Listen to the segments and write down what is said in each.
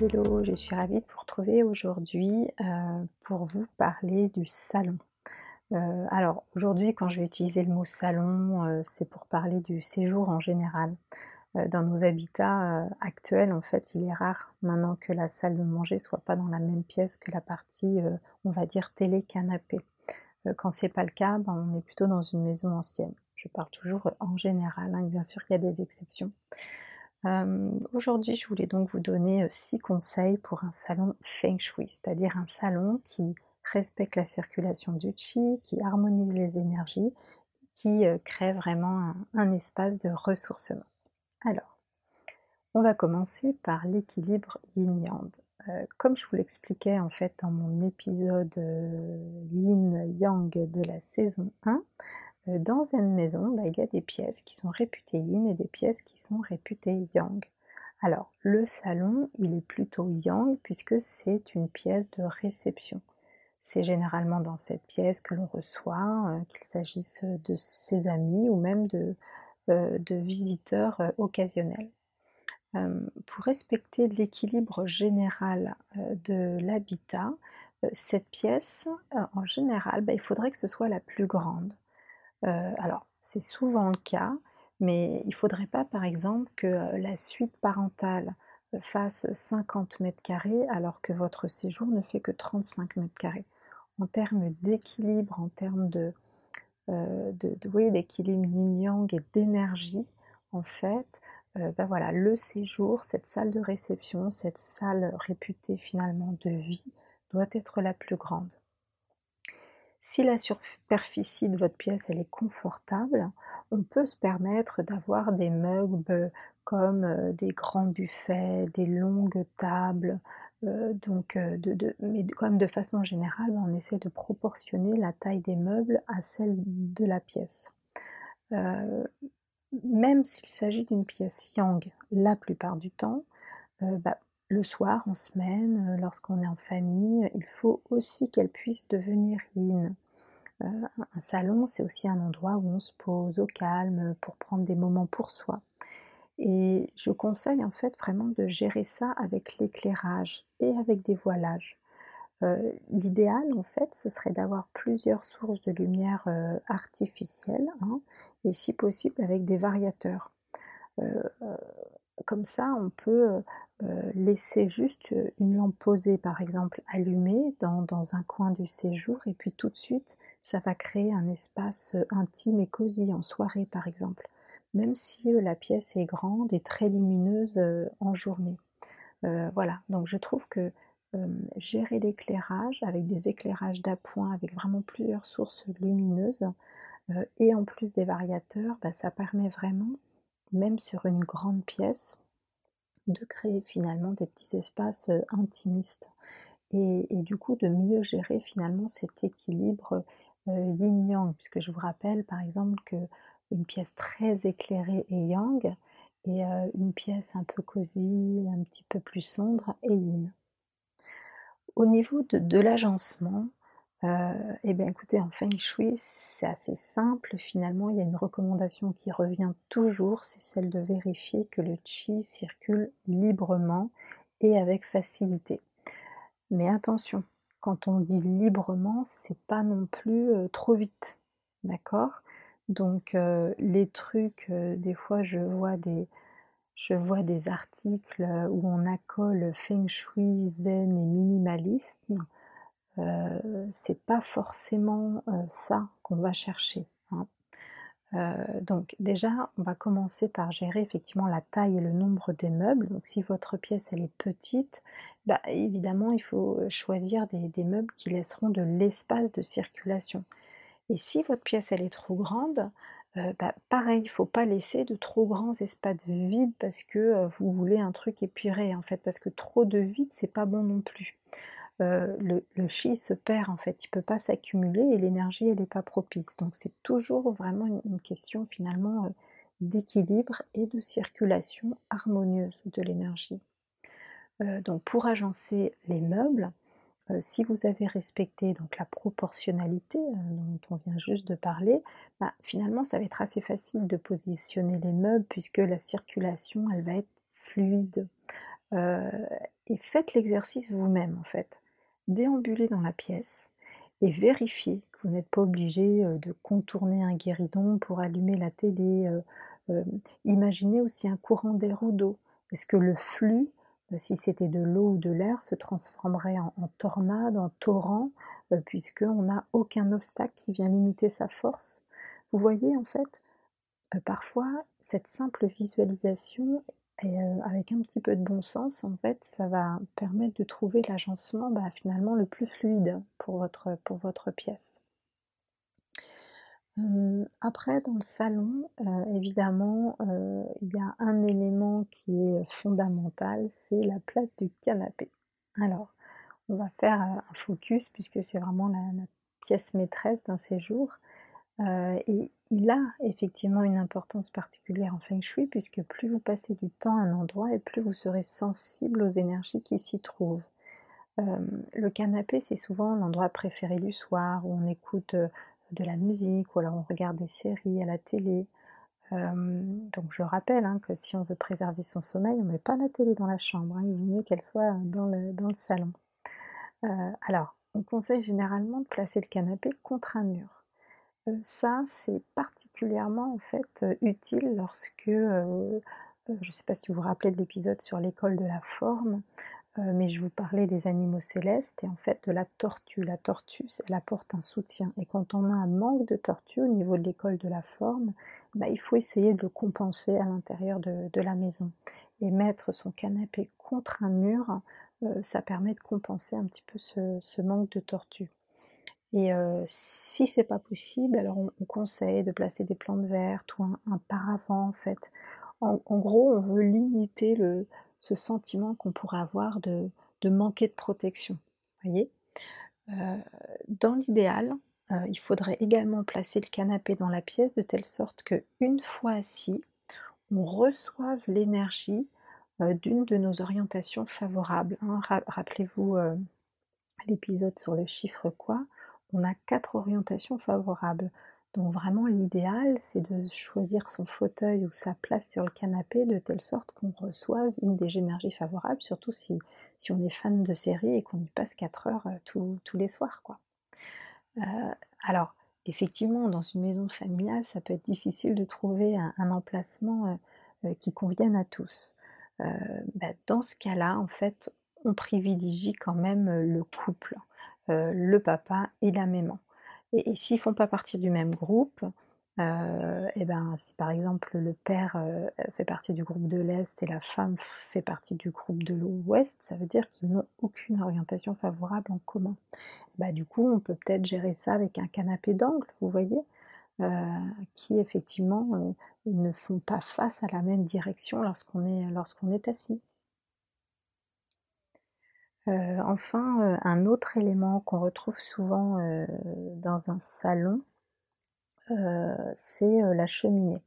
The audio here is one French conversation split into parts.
Hello, je suis ravie de vous retrouver aujourd'hui euh, pour vous parler du salon. Euh, alors aujourd'hui quand je vais utiliser le mot salon, euh, c'est pour parler du séjour en général. dans nos habitats actuels, en fait, il est rare maintenant que la salle de manger soit pas dans la même pièce que la partie, on va dire, télé-canapé. quand c'est pas le cas, ben, on est plutôt dans une maison ancienne. Je parle toujours en général, hein, bien sûr qu'il y a des exceptions. Euh, aujourd'hui, je voulais donc vous donner euh, six conseils pour un salon Feng Shui, c'est-à-dire un salon qui respecte la circulation du Qi, qui harmonise les énergies, qui euh, crée vraiment un, espace de ressourcement. Alors, on va commencer par l'équilibre yin-yang. comme je vous l'expliquais en fait dans mon épisode yin-yang de la saison 1, euh, dans une maison, bah, il y a des pièces qui sont réputées yin et des pièces qui sont réputées yang. Alors, le salon, il est plutôt yang puisque c'est une pièce de réception. C'est généralement dans cette pièce que l'on reçoit, euh, qu'il s'agisse de ses amis ou même de, euh, visiteurs occasionnels. pour respecter l'équilibre général de l'habitat, cette pièce, en général, bah, il faudrait que ce soit la plus grande. Euh, alors, c'est souvent le cas, mais il ne faudrait pas, par exemple, que euh, la suite parentale euh, fasse 50 mètres carrés alors que votre séjour ne fait que 35 mètres carrés. En termes d'équilibre, en termes de, d'équilibre yin-yang et d'énergie, en fait, ben voilà, le séjour, cette salle de réception, cette salle réputée finalement de vie, doit être la plus grande. Si la superficie de votre pièce elle est confortable, on peut se permettre d'avoir des meubles comme euh, des grands buffets, des longues tables, euh, donc euh, mais comme de façon générale, on essaie de proportionner la taille des meubles à celle de la pièce. même s'il s'agit d'une pièce yang, la plupart du temps, bah, le soir, en semaine, euh, lorsqu'on est en famille, il faut aussi qu'elle puisse devenir yin. Euh, un salon, c'est aussi un endroit où on se pose au calme pour prendre des moments pour soi. Et je conseille en fait vraiment de gérer ça avec l'éclairage et avec des voilages. Euh, l'idéal en fait ce serait d'avoir plusieurs sources de lumière artificielle hein, et si possible avec des variateurs. Comme ça on peut euh, laisser juste une lampe posée par exemple allumée dans, un coin du séjour et puis tout de suite ça va créer un espace intime et cosy en soirée par exemple même si euh, la pièce est grande et très lumineuse euh, en journée. Voilà. Donc je trouve que gérer l'éclairage avec des éclairages d'appoint avec vraiment plusieurs sources lumineuses et en plus des variateurs bah, ça permet vraiment même sur une grande pièce de créer finalement des petits espaces euh, intimistes et, du coup de mieux gérer finalement cet équilibre euh, yin-yang, puisque je vous rappelle par exemple que une pièce très éclairée est yang et euh, une pièce un peu cosy, un petit peu plus sombre est yin. Au niveau de l'agencement, euh, eh bien écoutez, en Feng Shui, c'est assez simple finalement. Il y a une recommandation qui revient toujours, c'est celle de vérifier que le Qi circule librement et avec facilité. Mais attention, quand on dit librement, c'est pas non plus euh, trop vite, d'accord? Donc euh, les trucs, des fois je vois des je vois des articles où on accole Feng Shui zen et minimalisme euh, c'est pas forcément euh, ça qu'on va chercher. Hein. Euh, donc déjà, on va commencer par gérer effectivement la taille et le nombre des meubles. Donc si votre pièce elle est petite, bah, évidemment il faut choisir des, meubles qui laisseront de l'espace de circulation. Et si votre pièce elle est trop grande, bah, pareil, il ne faut pas laisser de trop grands espaces vides parce que vous voulez un truc épuré en fait, parce que trop de vide c'est pas bon non plus. Le, le, chi se perd en fait, il ne peut pas s'accumuler et l'énergie elle n'est pas propice. Donc c'est toujours vraiment une, question finalement d'équilibre et de circulation harmonieuse de l'énergie. donc pour agencer les meubles, euh, si vous avez respecté donc la proportionnalité euh, dont on vient juste de parler, bah, finalement ça va être assez facile de positionner les meubles puisque la circulation elle va être fluide. Euh, et faites l'exercice vous-même en fait. Déambulez dans la pièce et vérifiez que vous n'êtes pas obligé de contourner un guéridon pour allumer la télé. imaginez aussi un courant d'air ou d'eau. Est-ce que le flux euh, si c'était de l'eau ou de l'air, se transformerait en, tornade, en torrent, euh, puisqu'on n'a aucun obstacle qui vient limiter sa force? Vous voyez, en fait, euh, parfois, cette simple visualisation, avec un petit peu de bon sens, en fait, ça va permettre de trouver l'agencement bah, finalement le plus fluide pour pour votre pièce. Euh, après, dans le salon, euh, évidemment, euh, il y a un élément qui est fondamental, c'est la place du canapé. Alors, on va faire un focus puisque c'est vraiment la, pièce maîtresse d'un séjour. et il a effectivement une importance particulière en feng shui puisque plus vous passez du temps à un endroit et plus vous serez sensible aux énergies qui s'y trouvent. le canapé, c'est souvent l'endroit préféré du soir où on écoute de la musique ou alors on regarde des séries à la télé. Euh, donc je rappelle hein, que si on veut préserver son sommeil, on ne met pas la télé dans la chambre, hein. il vaut mieux qu'elle soit dans le, salon. Euh, alors, on conseille généralement de placer le canapé contre un mur. Euh, ça, c'est particulièrement en fait utile lorsque, je ne sais pas si vous vous rappelez de l'épisode sur l'école de la forme, euh, mais je vous parlais des animaux célestes et en fait de la tortue. La tortue, elle apporte un soutien. Et quand on a un manque de tortue au niveau de l'école de la forme, bah, il faut essayer de le compenser à l'intérieur de, la maison. Et mettre son canapé contre un mur, euh, ça permet de compenser un petit peu ce, manque de tortue. Et euh, si c'est pas possible, alors on, conseille de placer des plantes vertes ou un, paravent en fait. en, gros, on veut limiter ce sentiment qu'on pourrait avoir de, manquer de protection. Voyez? Euh, Dans l'idéal, euh, il faudrait également placer le canapé dans la pièce de telle sorte que une fois assis, on reçoive l'énergie euh, d'une de nos orientations favorables. Hein. Rappelez-vous l'épisode sur le chiffre quoi, on a quatre orientations favorables. Donc vraiment l'idéal c'est de choisir son fauteuil ou sa place sur le canapé de telle sorte qu'on reçoive une des énergies favorables, surtout si, on est fan de série et qu'on y passe 4 heures euh, tous les soirs. Quoi. Euh, alors effectivement dans une maison familiale ça peut être difficile de trouver un, emplacement euh, qui convienne à tous. Bah, dans ce cas-là en fait on privilégie quand même le couple, le papa et la maman. Et, s'ils font pas partie du même groupe, euh, et ben, si par exemple le père euh, fait partie du groupe de l'Est et la femme fait partie du groupe de l'Ouest, ça veut dire qu'ils n'ont aucune orientation favorable en commun. Bah, du coup, on peut peut-être gérer ça avec un canapé d'angle, vous voyez, euh, qui effectivement ne font pas face à la même direction lorsqu'on est, lorsqu'on est assis. Euh, enfin, euh, un autre élément qu'on retrouve souvent euh, dans un salon, c'est la cheminée.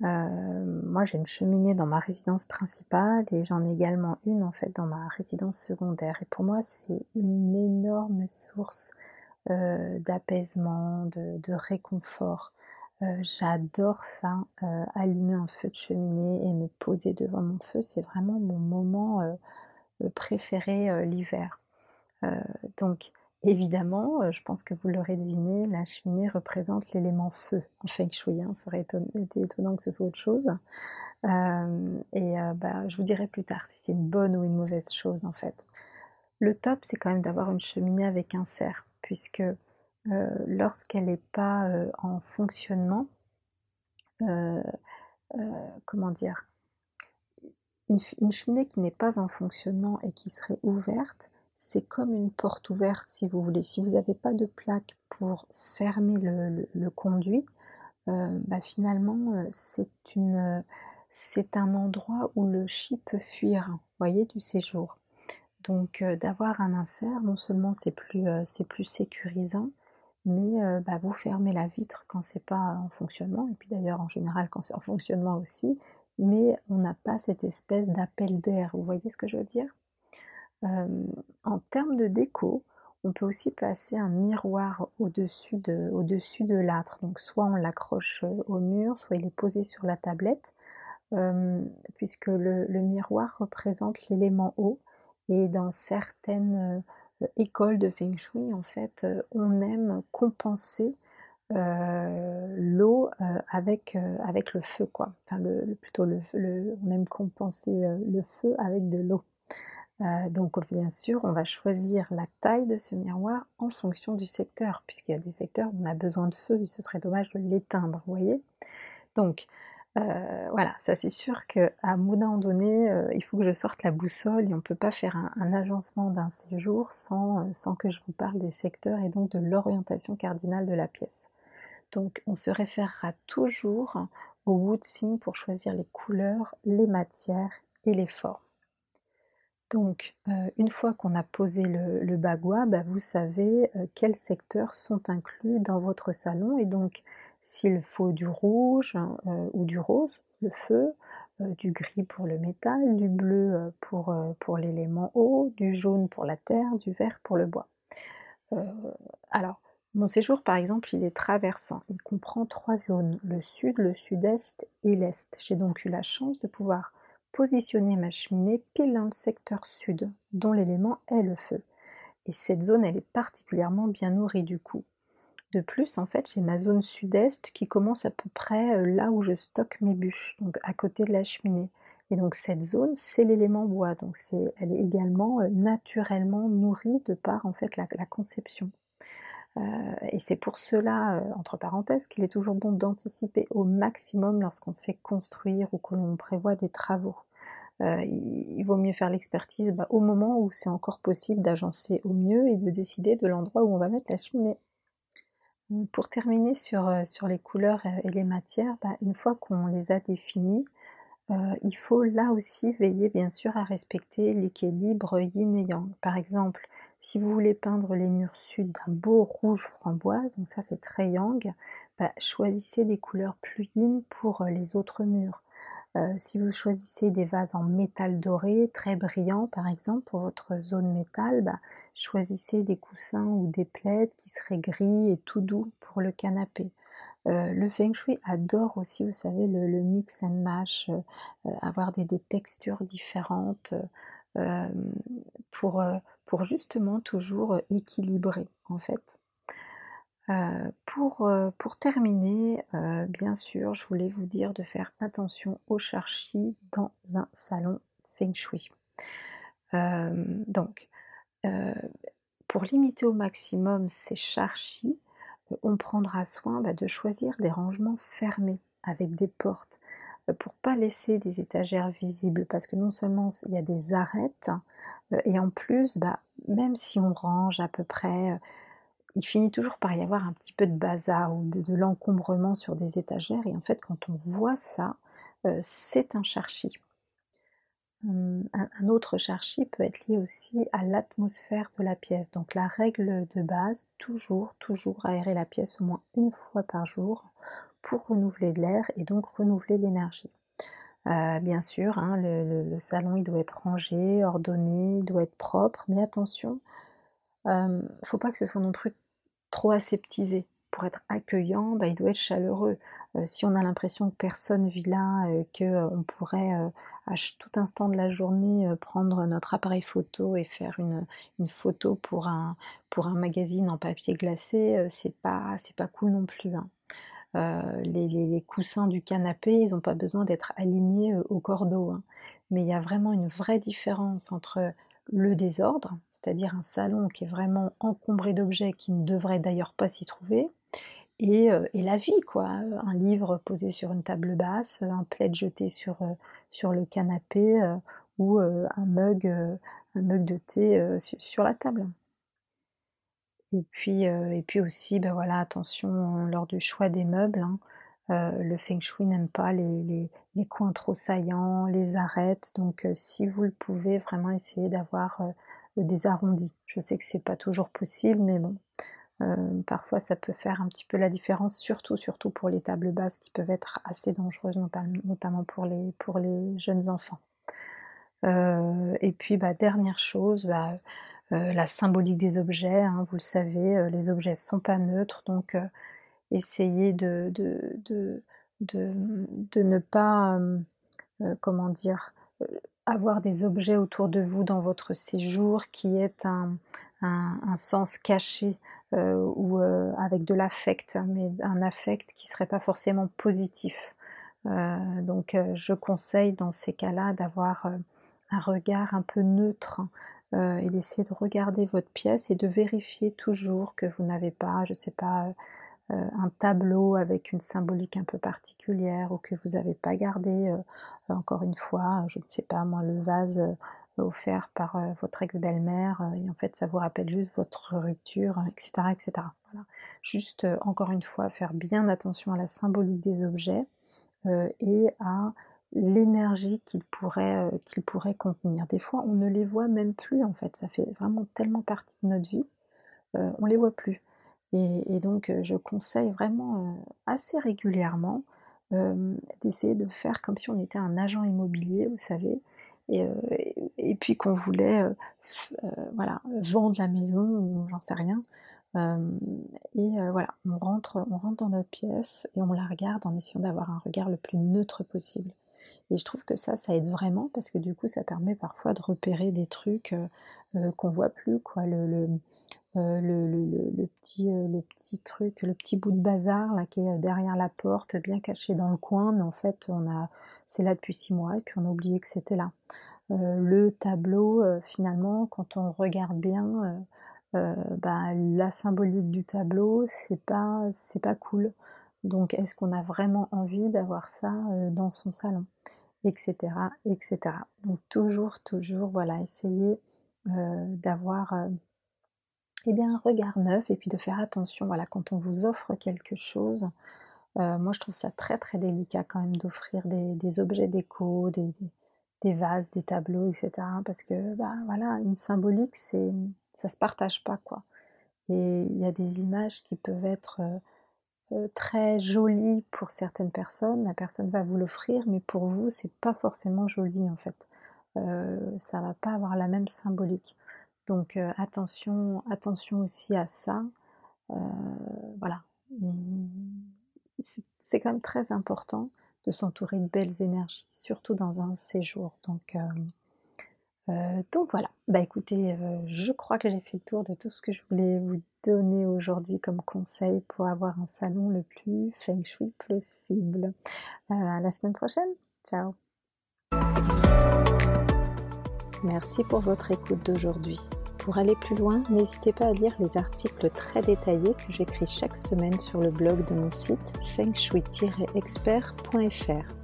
moi, j'ai une cheminée dans ma résidence principale et j'en ai également une en fait dans ma résidence secondaire. Et pour moi, c'est une énorme source d'apaisement, de, réconfort. J'adore ça, allumer un feu de cheminée et me poser devant mon feu. C'est vraiment mon moment préféré euh, l'hiver. Euh, donc évidemment, je pense que vous l'aurez deviné, la cheminée représente l'élément feu en feng shui. Hein. Ça aurait été étonnant que ce soit autre chose. et bah, je vous dirai plus tard si c'est une bonne ou une mauvaise chose en fait. Le top, c'est quand même d'avoir une cheminée avec un cerf, puisque lorsqu'elle n'est pas en fonctionnement, comment dire, une, cheminée qui n'est pas en fonctionnement et qui serait ouverte, c'est comme une porte ouverte si vous voulez. Si vous n'avez pas de plaque pour fermer le, conduit, euh, bah, finalement euh, c'est c'est un endroit où le chi peut fuir, voyez, du séjour. Donc d'avoir un insert, non seulement c'est plus, plus sécurisant, mais bah, vous fermez la vitre quand c'est pas en fonctionnement, et puis d'ailleurs en général quand c'est en fonctionnement aussi, mais on n'a pas cette espèce d'appel d'air, vous voyez ce que je veux dire? En termes de déco, on peut aussi passer un miroir au-dessus de, l'âtre, donc soit on l'accroche au mur, soit il est posé sur la tablette, puisque le, miroir représente l'élément eau, et dans certaines écoles de Feng Shui, en fait, on aime compenser l'eau avec, avec le feu, quoi. Enfin, plutôt le, on aime compenser le feu avec de l'eau. donc bien sûr, on va choisir la taille de ce miroir en fonction du secteur, puisqu'il y a des secteurs où on a besoin de feu, ce serait dommage de l'éteindre, vous voyez. Donc euh, voilà, ça c'est sûr qu'à un moment donné, euh, il faut que je sorte la boussole et on ne peut pas faire un, agencement d'un séjour sans, euh, sans, que je vous parle des secteurs et donc de l'orientation cardinale de la pièce. Donc on se référera toujours au wood pour choisir les couleurs, les matières et les formes. Donc, une fois qu'on a posé le, bagua, bah, vous savez quels secteurs sont inclus dans votre salon et donc s'il faut du rouge euh, ou du rose, le feu, euh, du gris pour le métal, du bleu euh, pour, pour l'élément eau, du jaune pour la terre, du vert pour le bois. alors, mon séjour, par exemple, il est traversant. Il comprend trois zones, le sud, le sud-est et l'est. J'ai donc eu la chance de pouvoir positionner ma cheminée pile dans le secteur sud, dont l'élément est le feu. Et cette zone, elle est particulièrement bien nourrie du coup. De plus, en fait, j'ai ma zone sud-est qui commence à peu près euh, là où je stocke mes bûches, donc à côté de la cheminée. Et donc cette zone, c'est l'élément bois, donc c'est, elle est également euh, naturellement nourrie de par en fait la, conception. Euh, et c'est pour cela, entre parenthèses, qu'il est toujours bon d'anticiper au maximum lorsqu'on fait construire ou que l'on prévoit des travaux. il, vaut mieux faire l'expertise bah, au moment où c'est encore possible d'agencer au mieux et de décider de l'endroit où on va mettre la cheminée. Pour terminer sur, euh, les couleurs euh, et les matières, bah, une fois qu'on les a définies, euh, il faut là aussi veiller bien sûr à respecter l'équilibre yin et yang. Par exemple, si vous voulez peindre les murs sud d'un beau rouge framboise, donc ça c'est très yang, bah, choisissez des couleurs plus yin pour les autres murs. Euh, si vous choisissez des vases en métal doré, très brillants par exemple, pour votre zone métal, bah, choisissez des coussins ou des plaids qui seraient gris et tout doux pour le canapé. Euh, le Feng Shui adore aussi, vous savez, le, mix and match, euh, avoir des, textures différentes pour, pour justement toujours équilibrer en fait. Euh, pour, euh, pour, terminer, euh, bien sûr, je voulais vous dire de faire attention aux charchis dans un salon feng shui. donc, pour limiter au maximum ces charchis, on prendra soin bah, de choisir des rangements fermés avec des portes pour pas laisser des étagères visibles parce que non seulement il y a des arêtes et en plus bah, même si on range à peu près il finit toujours par y avoir un petit peu de bazar ou de, l'encombrement sur des étagères. Et en fait, quand on voit ça, euh, c'est un charchi. Hum, un, autre charchi peut être lié aussi à l'atmosphère de la pièce. Donc la règle de base, toujours, toujours aérer la pièce au moins une fois par jour pour renouveler de l'air et donc renouveler l'énergie. Euh, bien sûr, hein, le, salon il doit être rangé, ordonné, il doit être propre, mais attention, il euh, ne faut pas que ce soit non plus trop aseptisé. Pour être accueillant, bah, il doit être chaleureux. Euh, si on a l'impression que personne vit là, qu'on pourrait à tout instant de la journée prendre notre appareil photo et faire une, photo pour un, pour un magazine en papier glacé, c'est pas, pas cool non plus. Hein. Les, coussins du canapé, ils n'ont pas besoin d'être alignés au cordeau. Hein. Mais il y a vraiment une vraie différence entre le désordre, c'est-à-dire un salon qui est vraiment encombré d'objets qui ne devraient d'ailleurs pas s'y trouver, et, euh, la vie, quoi. Un livre posé sur une table basse, un plaid jeté sur, euh, le canapé, euh, ou un mug de thé sur la table. Et puis, et puis aussi, ben voilà, attention lors du choix des meubles. Hein, le feng shui n'aime pas les, coins trop saillants, les arêtes. Donc si vous le pouvez, vraiment essayer d'avoir des arrondis. Je sais que c'est pas toujours possible, mais bon, parfois ça peut faire un petit peu la différence, surtout surtout pour les tables basses qui peuvent être assez dangereuses, notamment pour les, pour les jeunes enfants. et puis bah, dernière chose, bah, la symbolique des objets, hein, vous le savez, les objets ne sont pas neutres, donc essayez de, ne pas, comment dire, avoir des objets autour de vous dans votre séjour qui est un, un, sens caché ou avec de l'affect, mais un affect qui ne serait pas forcément positif. donc je conseille dans ces cas-là d'avoir un regard un peu neutre euh, et d'essayer de regarder votre pièce et de vérifier toujours que vous n'avez pas, je ne sais pas, euh, un tableau avec une symbolique un peu particulière ou que vous n'avez pas gardé, euh, encore une fois, je ne sais pas moi, le vase offert par votre ex-belle-mère et en fait ça vous rappelle juste votre rupture, etc. etc. Voilà. Juste, encore une fois, faire bien attention à la symbolique des objets et à l'énergie qu'ils pourraient, euh, pourrait contenir. Des fois, on ne les voit même plus, en fait. Ça fait vraiment tellement partie de notre vie, euh, on les voit plus. Et, donc, euh, je conseille vraiment assez régulièrement d'essayer de faire comme si on était un agent immobilier, vous savez, et, puis qu'on voulait voilà, vendre la maison, ou j'en sais rien. et voilà, on rentre dans notre pièce et on la regarde en essayant d'avoir un regard le plus neutre possible. Et je trouve que ça, ça aide vraiment parce que du coup, ça permet parfois de repérer des trucs euh, euh, qu'on voit plus, quoi. Le, euh, petit, le petit truc, le petit bout de bazar là qui est derrière la porte, bien caché dans le coin, mais en fait, on a, c'est là depuis six mois et puis on a oublié que c'était là. le tableau, finalement, quand on regarde bien, bah, la symbolique du tableau, c'est pas, c'est pas cool. Donc est-ce qu'on a vraiment envie d'avoir ça euh, dans son salon Etc. etc. Donc toujours, toujours, voilà, essayer euh, d'avoir euh, eh bien, un regard neuf et puis de faire attention, voilà, quand on vous offre quelque chose, moi je trouve ça très très délicat quand même d'offrir des, objets déco, des, vases, des tableaux, etc. Parce que bah voilà, une symbolique, c'est ça se partage pas quoi. Et il y a des images qui peuvent être euh, très joli pour certaines personnes, la personne va vous l'offrir, mais pour vous, c'est pas forcément joli en fait. Euh, ça va pas avoir la même symbolique. Donc euh, attention, attention aussi à ça. voilà. C'est quand même très important de s'entourer de belles énergies, surtout dans un séjour. Donc euh, donc voilà, bah écoutez, euh, je crois que j'ai fait le tour de tout ce que je voulais vous donner aujourd'hui comme conseil pour avoir un salon le plus feng shui possible. Euh, à la semaine prochaine, ciao Merci pour votre écoute d'aujourd'hui. Pour aller plus loin, n'hésitez pas à lire les articles très détaillés que j'écris chaque semaine sur le blog de mon site fengshui-expert.fr.